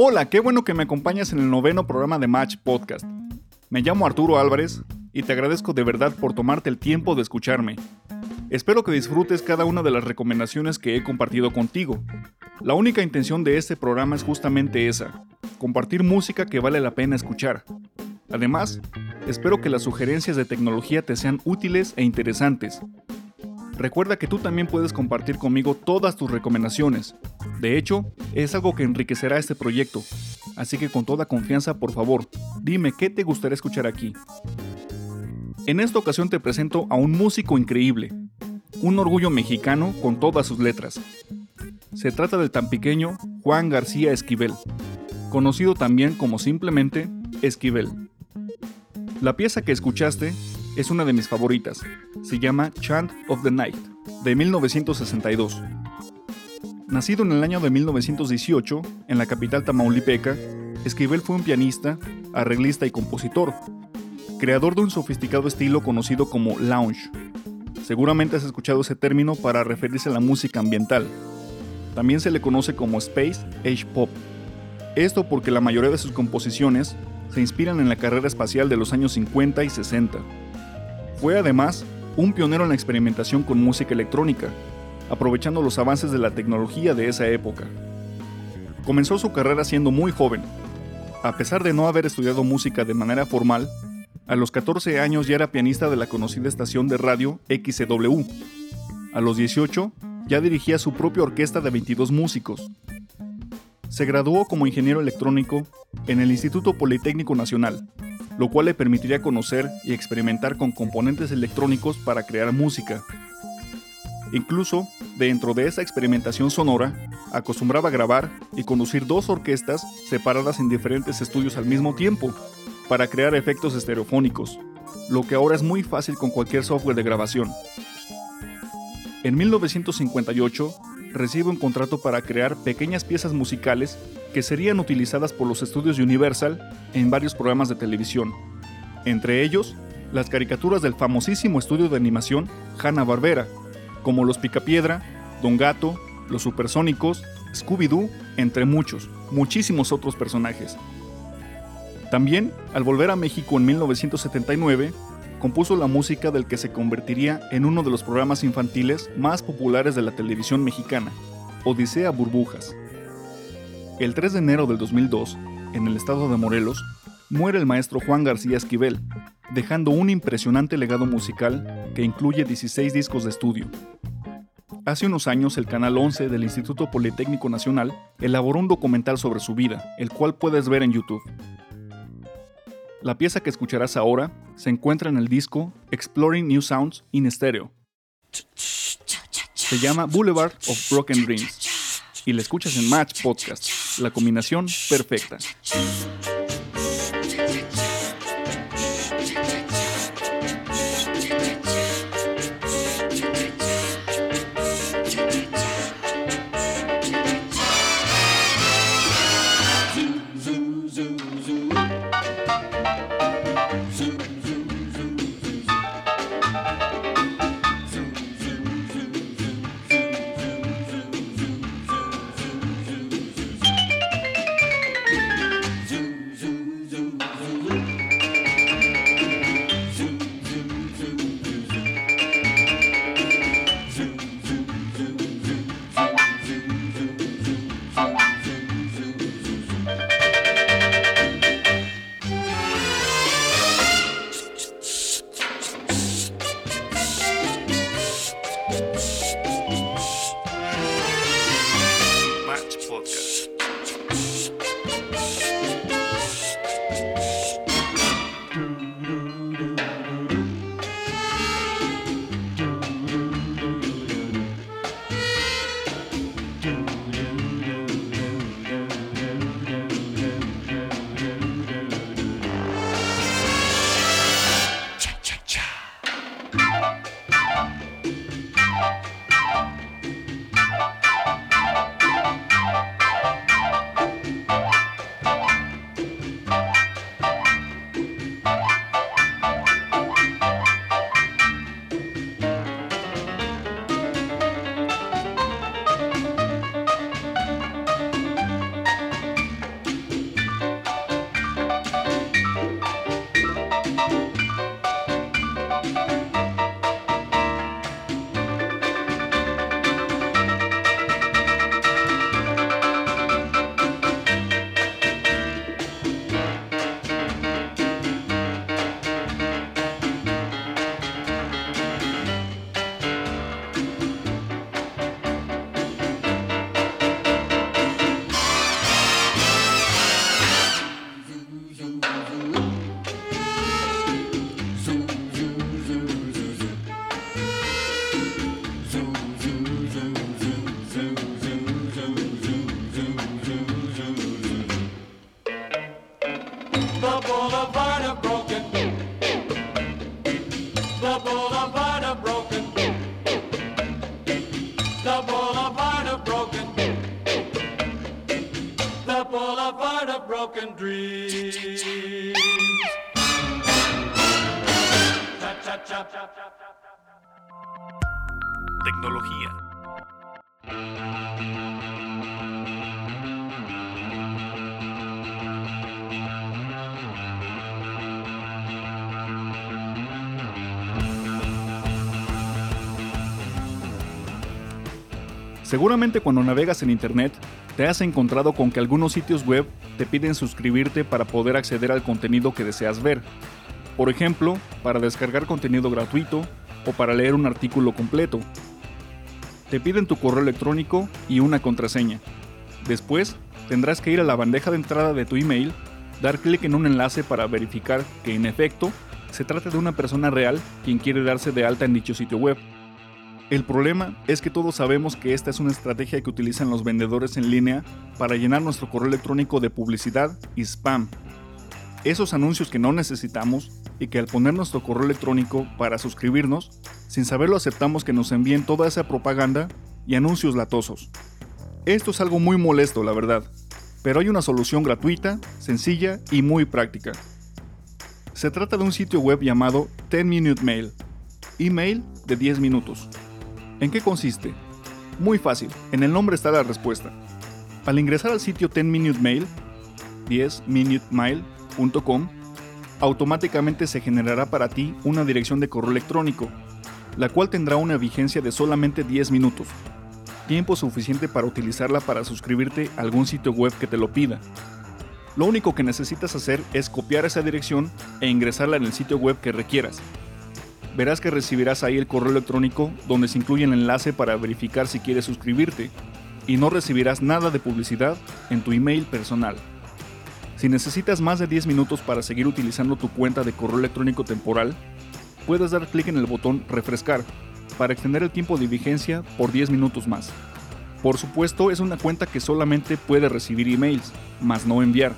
Hola, qué bueno que me acompañas en el noveno programa de Match Podcast. Me llamo Arturo Álvarez y te agradezco de verdad por tomarte el tiempo de escucharme. Espero que disfrutes cada una de las recomendaciones que he compartido contigo. La única intención de este programa es justamente esa, compartir música que vale la pena escuchar. Además, espero que las sugerencias de tecnología te sean útiles e interesantes. Recuerda que tú también puedes compartir conmigo todas tus recomendaciones. De hecho, es algo que enriquecerá este proyecto. Así que con toda confianza, por favor, dime qué te gustaría escuchar aquí. En esta ocasión te presento a un músico increíble, un orgullo mexicano con todas sus letras. Se trata del tan pequeño Juan García Esquivel, conocido también como simplemente Esquivel. La pieza que escuchaste es una de mis favoritas, se llama Chant of the Night, de 1962. Nacido en el año de 1918, en la capital tamaulipeca, Esquivel fue un pianista, arreglista y compositor, creador de un sofisticado estilo conocido como lounge, Seguramente has escuchado ese término para referirse a la música ambiental. También se le conoce como Space Age Pop. Esto porque la mayoría de sus composiciones se inspiran en la carrera espacial de los años 50 y 60. Fue además un pionero en la experimentación con música electrónica, aprovechando los avances de la tecnología de esa época. Comenzó su carrera siendo muy joven. A pesar de no haber estudiado música de manera formal, a los 14 años ya era pianista de la conocida estación de radio XCW. A los 18 ya dirigía su propia orquesta de 22 músicos. Se graduó como ingeniero electrónico en el Instituto Politécnico Nacional, lo cual le permitiría conocer y experimentar con componentes electrónicos para crear música. Incluso, dentro de esa experimentación sonora, acostumbraba grabar y conducir dos orquestas separadas en diferentes estudios al mismo tiempo, para crear efectos estereofónicos, lo que ahora es muy fácil con cualquier software de grabación. En 1958 recibe un contrato para crear pequeñas piezas musicales que serían utilizadas por los estudios Universal en varios programas de televisión, entre ellos las caricaturas del famosísimo estudio de animación Hanna-Barbera, como Los Picapiedra, Don Gato, Los Supersónicos, Scooby-Doo, entre muchos, muchísimos otros personajes. También, al volver a México en 1979, compuso la música del que se convertiría en uno de los programas infantiles más populares de la televisión mexicana, Odisea Burbujas. El 3 de enero del 2002, en el estado de Morelos, muere el maestro Juan García Esquivel, dejando un impresionante legado musical que incluye 16 discos de estudio. Hace unos años el Canal 11 del Instituto Politécnico Nacional elaboró un documental sobre su vida, el cual puedes ver en YouTube. La pieza que escucharás ahora se encuentra en el disco Exploring New Sounds in Stereo. Se llama Boulevard of Broken Dreams y la escuchas en Match Podcast, la combinación perfecta. The boulevard of broken. The boulevard of broken. The boulevard of broken. The boulevard of broken dreams. Tecnología. Seguramente cuando navegas en Internet te has encontrado con que algunos sitios web te piden suscribirte para poder acceder al contenido que deseas ver. Por ejemplo, para descargar contenido gratuito o para leer un artículo completo. Te piden tu correo electrónico y una contraseña. Después, tendrás que ir a la bandeja de entrada de tu email, dar clic en un enlace para verificar que en efecto se trata de una persona real quien quiere darse de alta en dicho sitio web. El problema es que todos sabemos que esta es una estrategia que utilizan los vendedores en línea para llenar nuestro correo electrónico de publicidad y spam. Esos anuncios que no necesitamos y que al poner nuestro correo electrónico para suscribirnos, sin saberlo aceptamos que nos envíen toda esa propaganda y anuncios latosos. Esto es algo muy molesto, la verdad, pero hay una solución gratuita, sencilla y muy práctica. Se trata de un sitio web llamado 10 Minute Mail, email de 10 minutos. ¿En qué consiste? Muy fácil, en el nombre está la respuesta. Al ingresar al sitio 10 Minute Mail, 10minutemail.com, automáticamente se generará para ti una dirección de correo electrónico, la cual tendrá una vigencia de solamente 10 minutos, tiempo suficiente para utilizarla para suscribirte a algún sitio web que te lo pida. Lo único que necesitas hacer es copiar esa dirección e ingresarla en el sitio web que requieras verás que recibirás ahí el correo electrónico donde se incluye el enlace para verificar si quieres suscribirte y no recibirás nada de publicidad en tu email personal. Si necesitas más de 10 minutos para seguir utilizando tu cuenta de correo electrónico temporal, puedes dar clic en el botón Refrescar para extender el tiempo de vigencia por 10 minutos más. Por supuesto, es una cuenta que solamente puede recibir emails, más no enviar.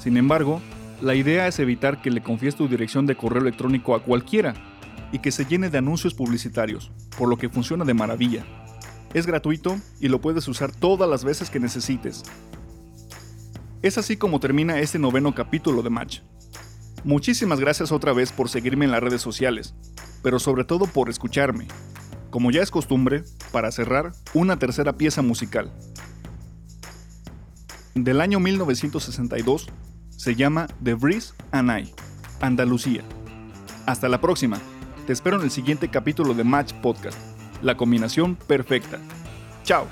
Sin embargo, la idea es evitar que le confíes tu dirección de correo electrónico a cualquiera y que se llene de anuncios publicitarios, por lo que funciona de maravilla. Es gratuito y lo puedes usar todas las veces que necesites. Es así como termina este noveno capítulo de Match. Muchísimas gracias otra vez por seguirme en las redes sociales, pero sobre todo por escucharme. Como ya es costumbre, para cerrar, una tercera pieza musical. Del año 1962, se llama The Breeze and I, Andalucía. Hasta la próxima. Te espero en el siguiente capítulo de Match Podcast, la combinación perfecta. Chao.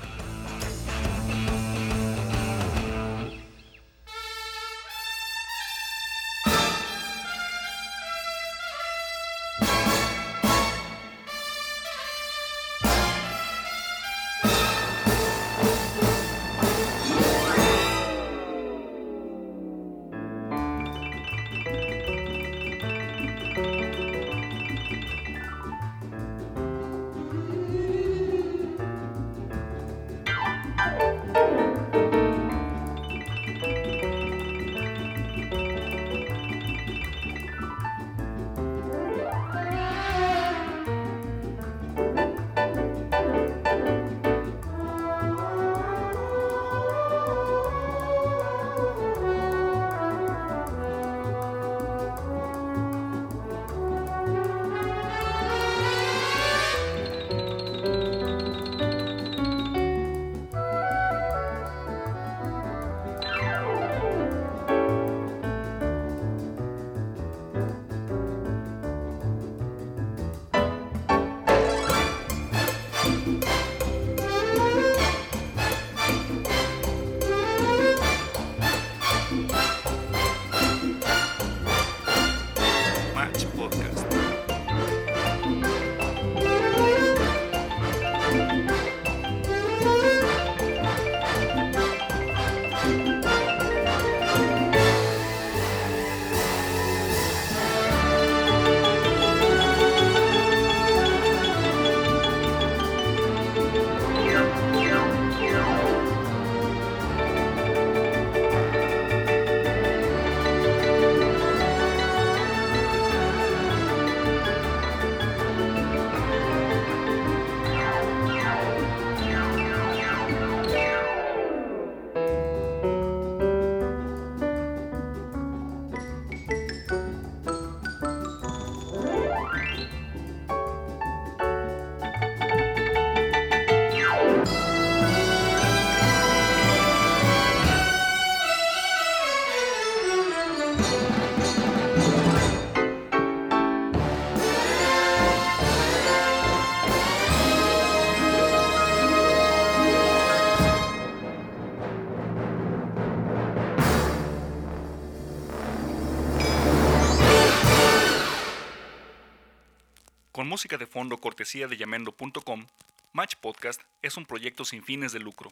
Música de fondo cortesía de llamendo.com, Match Podcast es un proyecto sin fines de lucro.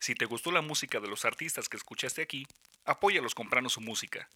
Si te gustó la música de los artistas que escuchaste aquí, apóyalos comprando su música.